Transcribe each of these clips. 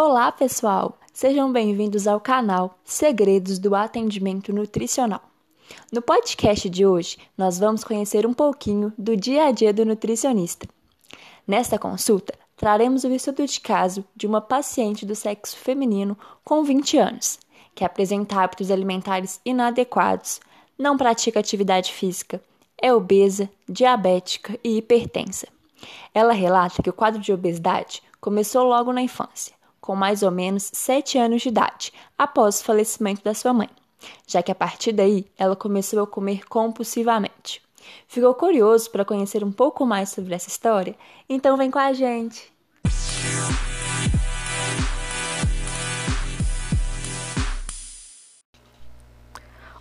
Olá, pessoal! Sejam bem-vindos ao canal Segredos do Atendimento Nutricional. No podcast de hoje, nós vamos conhecer um pouquinho do dia a dia do nutricionista. Nesta consulta, traremos o estudo de caso de uma paciente do sexo feminino com 20 anos, que apresenta hábitos alimentares inadequados, não pratica atividade física, é obesa, diabética e hipertensa. Ela relata que o quadro de obesidade começou logo na infância com mais ou menos 7 anos de idade, após o falecimento da sua mãe, já que a partir daí ela começou a comer compulsivamente. Ficou curioso para conhecer um pouco mais sobre essa história? Então vem com a gente!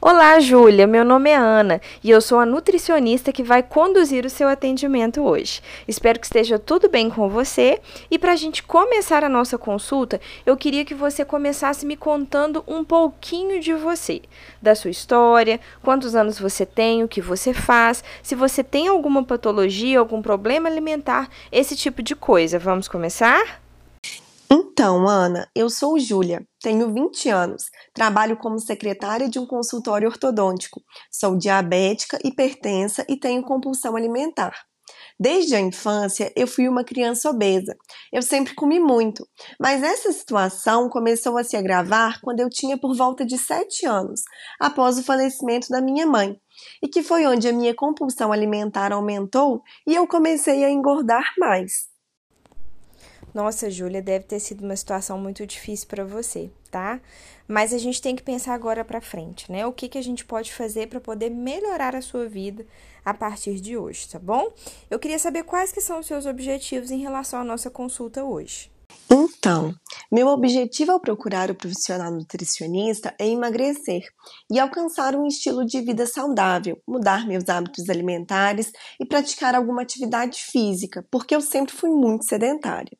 Olá, Júlia. Meu nome é Ana e eu sou a nutricionista que vai conduzir o seu atendimento hoje. Espero que esteja tudo bem com você. E para a gente começar a nossa consulta, eu queria que você começasse me contando um pouquinho de você, da sua história, quantos anos você tem, o que você faz, se você tem alguma patologia, algum problema alimentar, esse tipo de coisa. Vamos começar? Então, Ana, eu sou Júlia, tenho 20 anos, trabalho como secretária de um consultório ortodôntico, sou diabética, hipertensa e tenho compulsão alimentar. Desde a infância, eu fui uma criança obesa. Eu sempre comi muito, mas essa situação começou a se agravar quando eu tinha por volta de 7 anos, após o falecimento da minha mãe, e que foi onde a minha compulsão alimentar aumentou e eu comecei a engordar mais. Nossa, Júlia, deve ter sido uma situação muito difícil para você, tá? Mas a gente tem que pensar agora para frente, né? O que, que a gente pode fazer para poder melhorar a sua vida a partir de hoje, tá bom? Eu queria saber quais que são os seus objetivos em relação à nossa consulta hoje. Então, meu objetivo ao procurar o profissional nutricionista é emagrecer e alcançar um estilo de vida saudável, mudar meus hábitos alimentares e praticar alguma atividade física, porque eu sempre fui muito sedentária.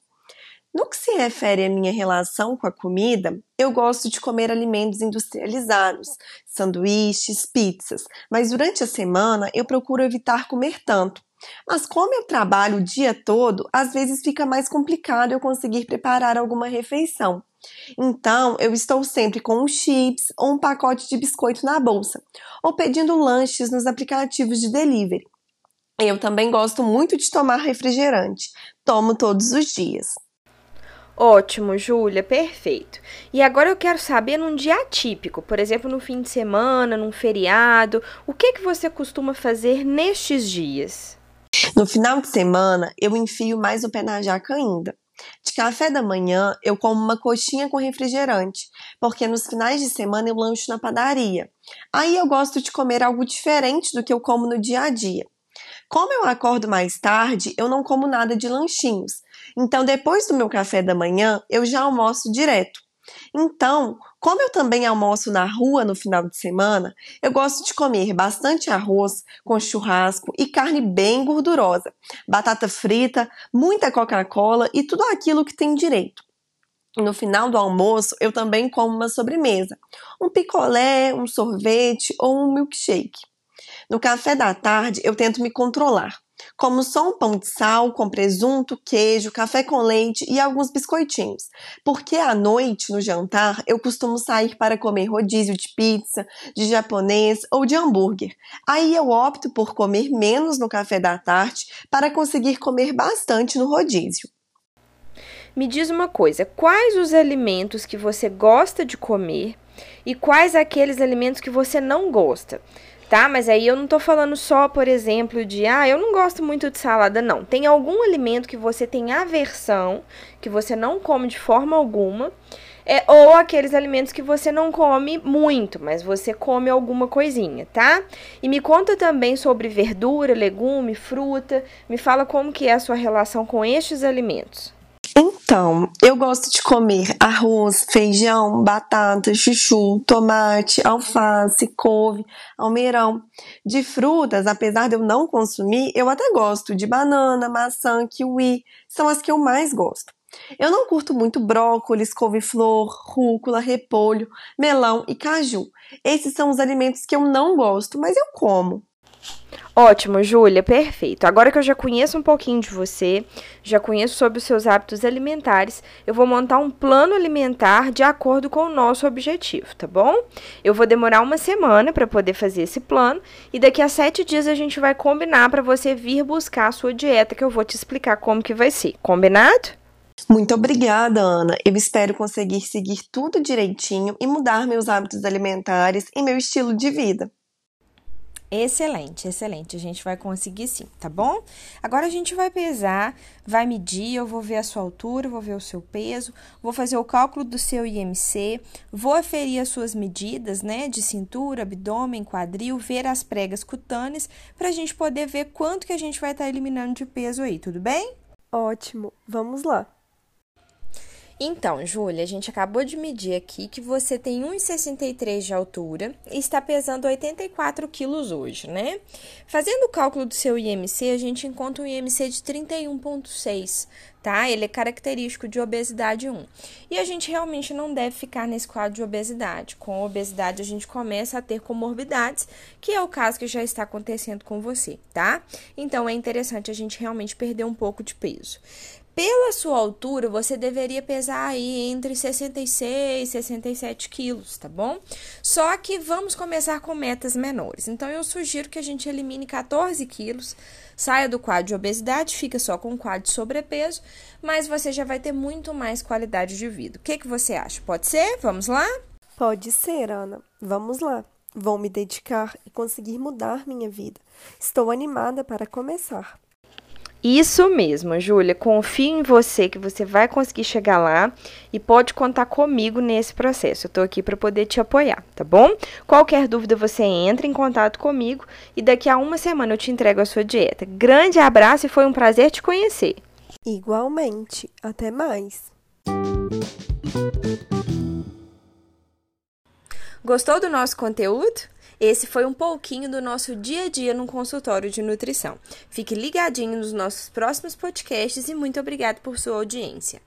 No que se refere à minha relação com a comida, eu gosto de comer alimentos industrializados, sanduíches, pizzas, mas durante a semana eu procuro evitar comer tanto. Mas como eu trabalho o dia todo, às vezes fica mais complicado eu conseguir preparar alguma refeição. Então, eu estou sempre com um chips ou um pacote de biscoito na bolsa, ou pedindo lanches nos aplicativos de delivery. Eu também gosto muito de tomar refrigerante. Tomo todos os dias. Ótimo, Júlia, perfeito. E agora eu quero saber num dia atípico, por exemplo, no fim de semana, num feriado, o que que você costuma fazer nestes dias? No final de semana, eu enfio mais o pé na jaca ainda. De café da manhã, eu como uma coxinha com refrigerante, porque nos finais de semana eu lancho na padaria. Aí eu gosto de comer algo diferente do que eu como no dia a dia. Como eu acordo mais tarde, eu não como nada de lanchinhos. Então, depois do meu café da manhã, eu já almoço direto. Então, como eu também almoço na rua no final de semana, eu gosto de comer bastante arroz com churrasco e carne bem gordurosa, batata frita, muita Coca-Cola e tudo aquilo que tem direito. No final do almoço, eu também como uma sobremesa, um picolé, um sorvete ou um milkshake. No café da tarde, eu tento me controlar. Como só um pão de sal com presunto, queijo, café com leite e alguns biscoitinhos. Porque à noite, no jantar, eu costumo sair para comer rodízio de pizza, de japonês ou de hambúrguer. Aí eu opto por comer menos no café da tarde para conseguir comer bastante no rodízio. Me diz uma coisa, quais os alimentos que você gosta de comer e quais aqueles alimentos que você não gosta? Tá? Mas aí eu não tô falando só, por exemplo, de ah, eu não gosto muito de salada, não. Tem algum alimento que você tem aversão, que você não come de forma alguma, é, ou aqueles alimentos que você não come muito, mas você come alguma coisinha, tá? E me conta também sobre verdura, legume, fruta. Me fala como que é a sua relação com estes alimentos. Então, eu gosto de comer arroz, feijão, batata, chuchu, tomate, alface, couve, almeirão. De frutas, apesar de eu não consumir, eu até gosto de banana, maçã, kiwi, são as que eu mais gosto. Eu não curto muito brócolis, couve-flor, rúcula, repolho, melão e caju. Esses são os alimentos que eu não gosto, mas eu como. Ótimo, Júlia, perfeito. Agora que eu já conheço um pouquinho de você, já conheço sobre os seus hábitos alimentares, eu vou montar um plano alimentar de acordo com o nosso objetivo, tá bom? Eu vou demorar uma semana para poder fazer esse plano e daqui a sete dias a gente vai combinar para você vir buscar a sua dieta, que eu vou te explicar como que vai ser. Combinado? Muito obrigada, Ana. Eu espero conseguir seguir tudo direitinho e mudar meus hábitos alimentares e meu estilo de vida. Excelente, excelente. A gente vai conseguir sim, tá bom? Agora a gente vai pesar, vai medir, eu vou ver a sua altura, vou ver o seu peso, vou fazer o cálculo do seu IMC, vou aferir as suas medidas, né, de cintura, abdômen, quadril, ver as pregas cutâneas, pra gente poder ver quanto que a gente vai estar tá eliminando de peso aí, tudo bem? Ótimo, vamos lá. Então, Júlia, a gente acabou de medir aqui que você tem 1,63 de altura e está pesando 84 quilos hoje, né? Fazendo o cálculo do seu IMC, a gente encontra um IMC de 31,6, tá? Ele é característico de obesidade 1. E a gente realmente não deve ficar nesse quadro de obesidade. Com obesidade, a gente começa a ter comorbidades, que é o caso que já está acontecendo com você, tá? Então, é interessante a gente realmente perder um pouco de peso. Pela sua altura, você deveria pesar aí entre 66 e 67 quilos, tá bom? Só que vamos começar com metas menores. Então, eu sugiro que a gente elimine 14 quilos, saia do quadro de obesidade, fica só com o quadro de sobrepeso, mas você já vai ter muito mais qualidade de vida. O que, que você acha? Pode ser? Vamos lá? Pode ser, Ana. Vamos lá. Vou me dedicar e conseguir mudar minha vida. Estou animada para começar. Isso mesmo, Júlia. Confio em você que você vai conseguir chegar lá e pode contar comigo nesse processo. Eu estou aqui para poder te apoiar, tá bom? Qualquer dúvida você entra em contato comigo e daqui a uma semana eu te entrego a sua dieta. Grande abraço e foi um prazer te conhecer. Igualmente. Até mais. Gostou do nosso conteúdo? Esse foi um pouquinho do nosso dia a dia no consultório de nutrição. Fique ligadinho nos nossos próximos podcasts e muito obrigado por sua audiência.